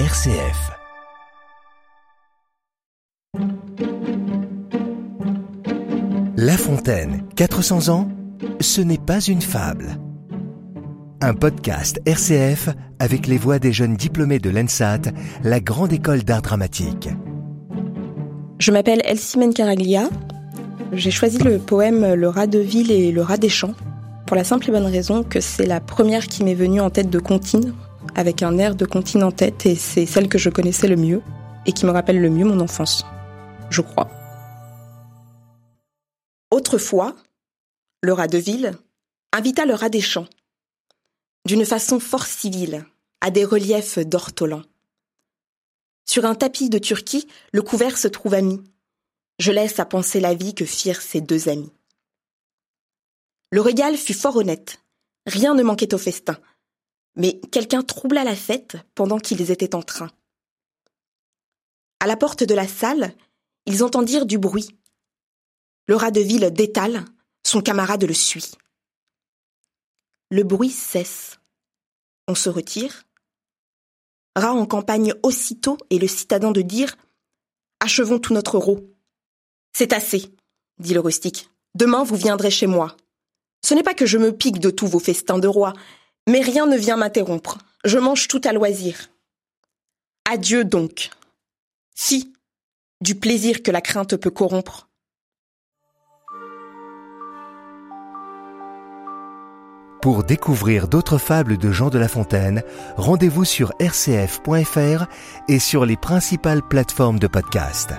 RCF. La Fontaine, 400 ans, ce n'est pas une fable. Un podcast RCF avec les voix des jeunes diplômés de l'ENSAT, la grande école d'art dramatique. Je m'appelle Elsie Caraglia. J'ai choisi le poème Le rat de ville et le rat des champs pour la simple et bonne raison que c'est la première qui m'est venue en tête de comptine, avec un air de comptine en tête, et c'est celle que je connaissais le mieux, et qui me rappelle le mieux mon enfance. Je crois. Autrefois, le rat de ville invita le rat des champs, d'une façon fort civile, à des reliefs d'ortolan. Sur un tapis de Turquie, le couvert se trouva mis. Je laisse à penser la vie que firent ces deux amis. Le régal fut fort honnête. Rien ne manquait au festin. Mais quelqu'un troubla la fête pendant qu'ils étaient en train. À la porte de la salle, ils entendirent du bruit. Le rat de ville détale, son camarade le suit. Le bruit cesse. On se retire. Rat en campagne aussitôt et le citadin de dire Achevons tout notre rot. C'est assez, dit le rustique. Demain vous viendrez chez moi. Ce n'est pas que je me pique de tous vos festins de roi, mais rien ne vient m'interrompre. Je mange tout à loisir. Adieu donc. Si, du plaisir que la crainte peut corrompre. Pour découvrir d'autres fables de Jean de La Fontaine, rendez-vous sur rcf.fr et sur les principales plateformes de podcast.